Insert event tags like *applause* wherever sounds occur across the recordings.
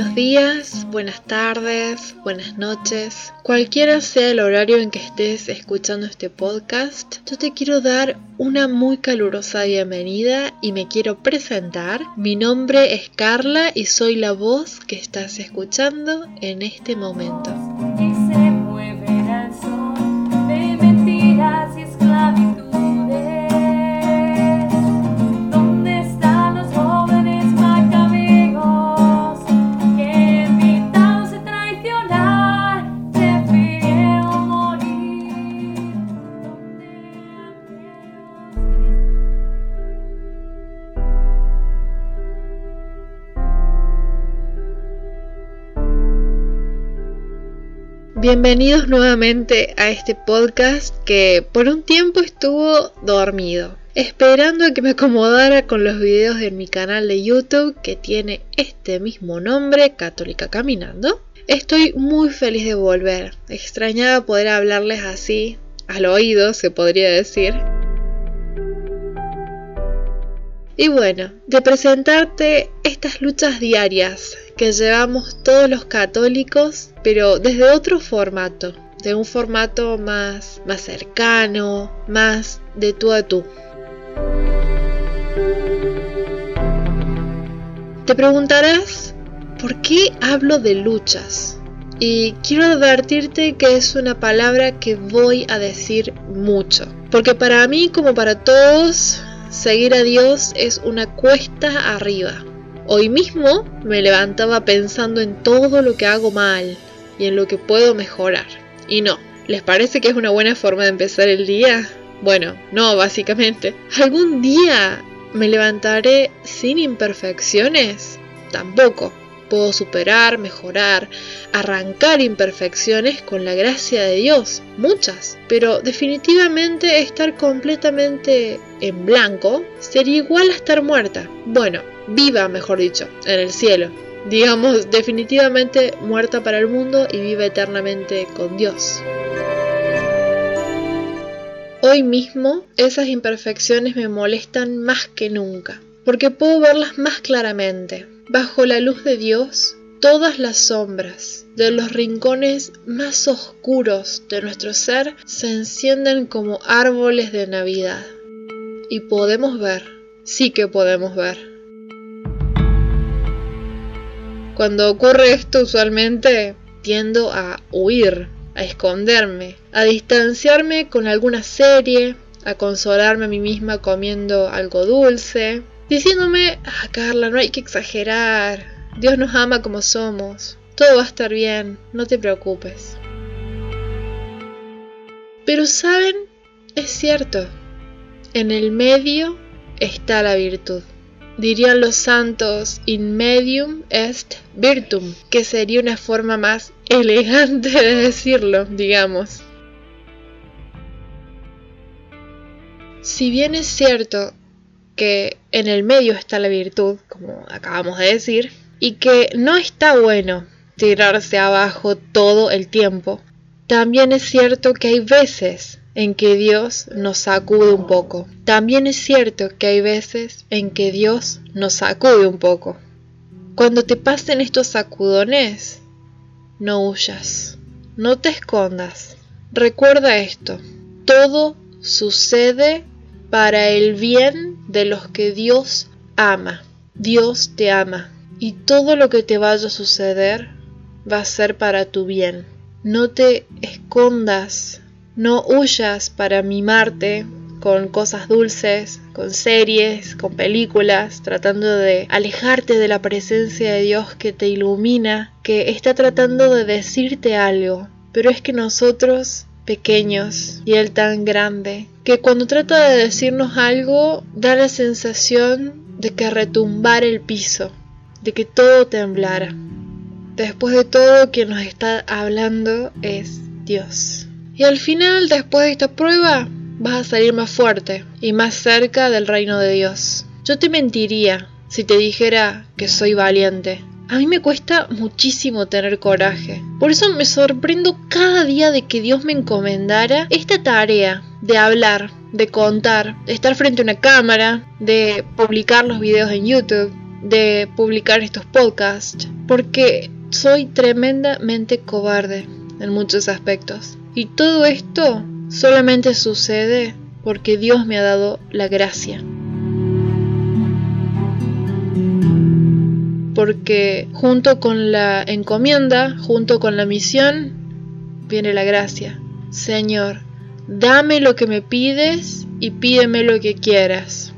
buenos días, buenas tardes, buenas noches. Cualquiera sea el horario en que estés escuchando este podcast, yo te quiero dar una muy calurosa bienvenida y me quiero presentar. Mi nombre es Carla y soy la voz que estás escuchando en este momento. Bienvenidos nuevamente a este podcast que por un tiempo estuvo dormido, esperando a que me acomodara con los videos de mi canal de YouTube que tiene este mismo nombre, Católica Caminando. Estoy muy feliz de volver, extrañaba poder hablarles así, al oído se podría decir. Y bueno, de presentarte estas luchas diarias que llevamos todos los católicos, pero desde otro formato, de un formato más, más cercano, más de tú a tú. Te preguntarás, ¿por qué hablo de luchas? Y quiero advertirte que es una palabra que voy a decir mucho, porque para mí como para todos, seguir a Dios es una cuesta arriba. Hoy mismo me levantaba pensando en todo lo que hago mal y en lo que puedo mejorar. Y no, ¿les parece que es una buena forma de empezar el día? Bueno, no, básicamente. ¿Algún día me levantaré sin imperfecciones? Tampoco. Puedo superar, mejorar, arrancar imperfecciones con la gracia de Dios, muchas, pero definitivamente estar completamente en blanco sería igual a estar muerta. Bueno, viva, mejor dicho, en el cielo. Digamos, *laughs* definitivamente muerta para el mundo y viva eternamente con Dios. Hoy mismo esas imperfecciones me molestan más que nunca, porque puedo verlas más claramente. Bajo la luz de Dios, todas las sombras de los rincones más oscuros de nuestro ser se encienden como árboles de Navidad. Y podemos ver, sí que podemos ver. Cuando ocurre esto usualmente tiendo a huir, a esconderme, a distanciarme con alguna serie, a consolarme a mí misma comiendo algo dulce, diciéndome, ah, Carla, no hay que exagerar, Dios nos ama como somos, todo va a estar bien, no te preocupes. Pero saben, es cierto, en el medio está la virtud. Dirían los santos, in medium est virtum, que sería una forma más elegante de decirlo, digamos. Si bien es cierto que en el medio está la virtud, como acabamos de decir, y que no está bueno tirarse abajo todo el tiempo, también es cierto que hay veces en que Dios nos sacude un poco. También es cierto que hay veces en que Dios nos sacude un poco. Cuando te pasen estos sacudones, no huyas, no te escondas. Recuerda esto, todo sucede para el bien de los que Dios ama. Dios te ama y todo lo que te vaya a suceder va a ser para tu bien. No te escondas, no huyas para mimarte con cosas dulces, con series, con películas, tratando de alejarte de la presencia de Dios que te ilumina, que está tratando de decirte algo. Pero es que nosotros pequeños y Él tan grande, que cuando trata de decirnos algo da la sensación de que retumbar el piso, de que todo temblara. Después de todo, quien nos está hablando es Dios. Y al final, después de esta prueba, vas a salir más fuerte y más cerca del reino de Dios. Yo te mentiría si te dijera que soy valiente, a mí me cuesta muchísimo tener coraje. Por eso me sorprendo cada día de que Dios me encomendara esta tarea de hablar, de contar, de estar frente a una cámara, de publicar los videos en YouTube, de publicar estos podcasts porque soy tremendamente cobarde en muchos aspectos. Y todo esto solamente sucede porque Dios me ha dado la gracia. Porque junto con la encomienda, junto con la misión, viene la gracia. Señor, dame lo que me pides y pídeme lo que quieras.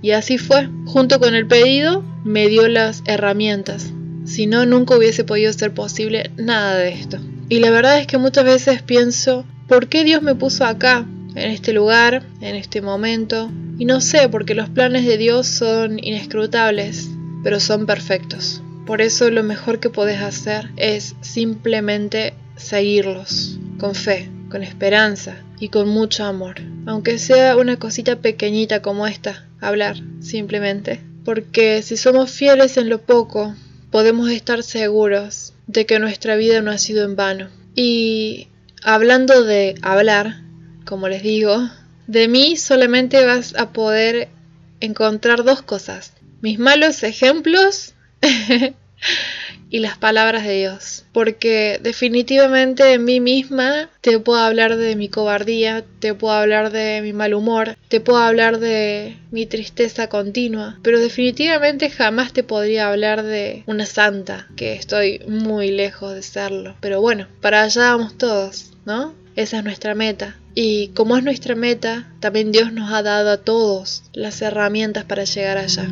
Y así fue. Junto con el pedido, me dio las herramientas. Si no, nunca hubiese podido ser posible nada de esto. Y la verdad es que muchas veces pienso, ¿por qué Dios me puso acá? en este lugar, en este momento. Y no sé, porque los planes de Dios son inescrutables, pero son perfectos. Por eso lo mejor que podés hacer es simplemente seguirlos, con fe, con esperanza y con mucho amor. Aunque sea una cosita pequeñita como esta, hablar, simplemente. Porque si somos fieles en lo poco, podemos estar seguros de que nuestra vida no ha sido en vano. Y hablando de hablar, como les digo, de mí solamente vas a poder encontrar dos cosas. Mis malos ejemplos *laughs* y las palabras de Dios. Porque definitivamente en mí misma te puedo hablar de mi cobardía, te puedo hablar de mi mal humor, te puedo hablar de mi tristeza continua, pero definitivamente jamás te podría hablar de una santa, que estoy muy lejos de serlo. Pero bueno, para allá vamos todos, ¿no? Esa es nuestra meta. Y como es nuestra meta, también Dios nos ha dado a todos las herramientas para llegar allá.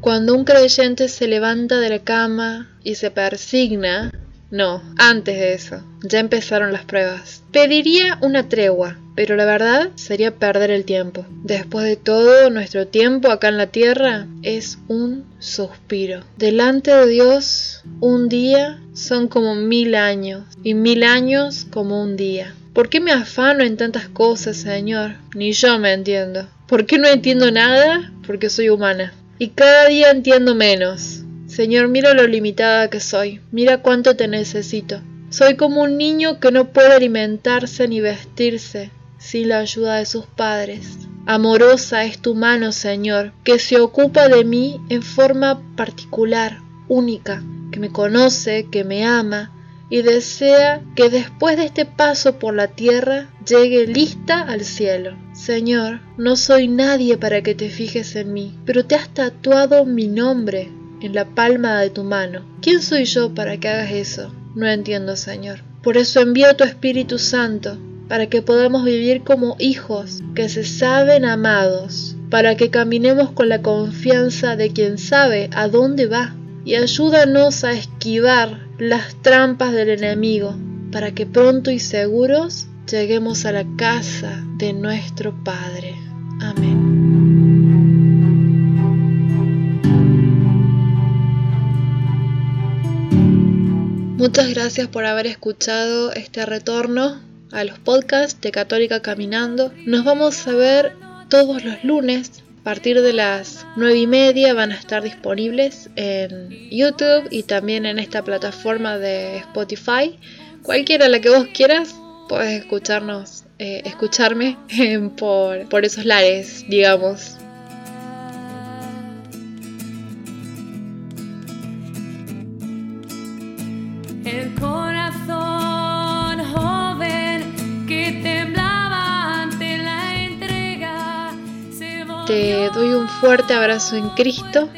Cuando un creyente se levanta de la cama y se persigna, no, antes de eso, ya empezaron las pruebas. Pediría una tregua, pero la verdad sería perder el tiempo. Después de todo, nuestro tiempo acá en la tierra es un suspiro. Delante de Dios, un día son como mil años y mil años como un día. ¿Por qué me afano en tantas cosas, Señor? Ni yo me entiendo. ¿Por qué no entiendo nada? Porque soy humana y cada día entiendo menos. Señor, mira lo limitada que soy, mira cuánto te necesito. Soy como un niño que no puede alimentarse ni vestirse sin la ayuda de sus padres. Amorosa es tu mano, Señor, que se ocupa de mí en forma particular, única, que me conoce, que me ama, y desea que después de este paso por la tierra llegue lista al cielo. Señor, no soy nadie para que te fijes en mí, pero te has tatuado mi nombre en la palma de tu mano. ¿Quién soy yo para que hagas eso? No entiendo, Señor. Por eso envío tu Espíritu Santo, para que podamos vivir como hijos que se saben amados, para que caminemos con la confianza de quien sabe a dónde va, y ayúdanos a esquivar las trampas del enemigo, para que pronto y seguros lleguemos a la casa de nuestro Padre. Amén. Muchas gracias por haber escuchado este retorno a los podcasts de Católica Caminando. Nos vamos a ver todos los lunes a partir de las 9 y media van a estar disponibles en YouTube y también en esta plataforma de Spotify. Cualquiera la que vos quieras, puedes escucharnos, eh, escucharme *laughs* por, por esos lares, digamos. fuerte abrazo en Cristo,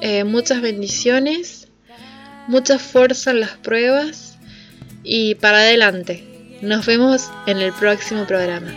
eh, muchas bendiciones, mucha fuerza en las pruebas y para adelante. Nos vemos en el próximo programa.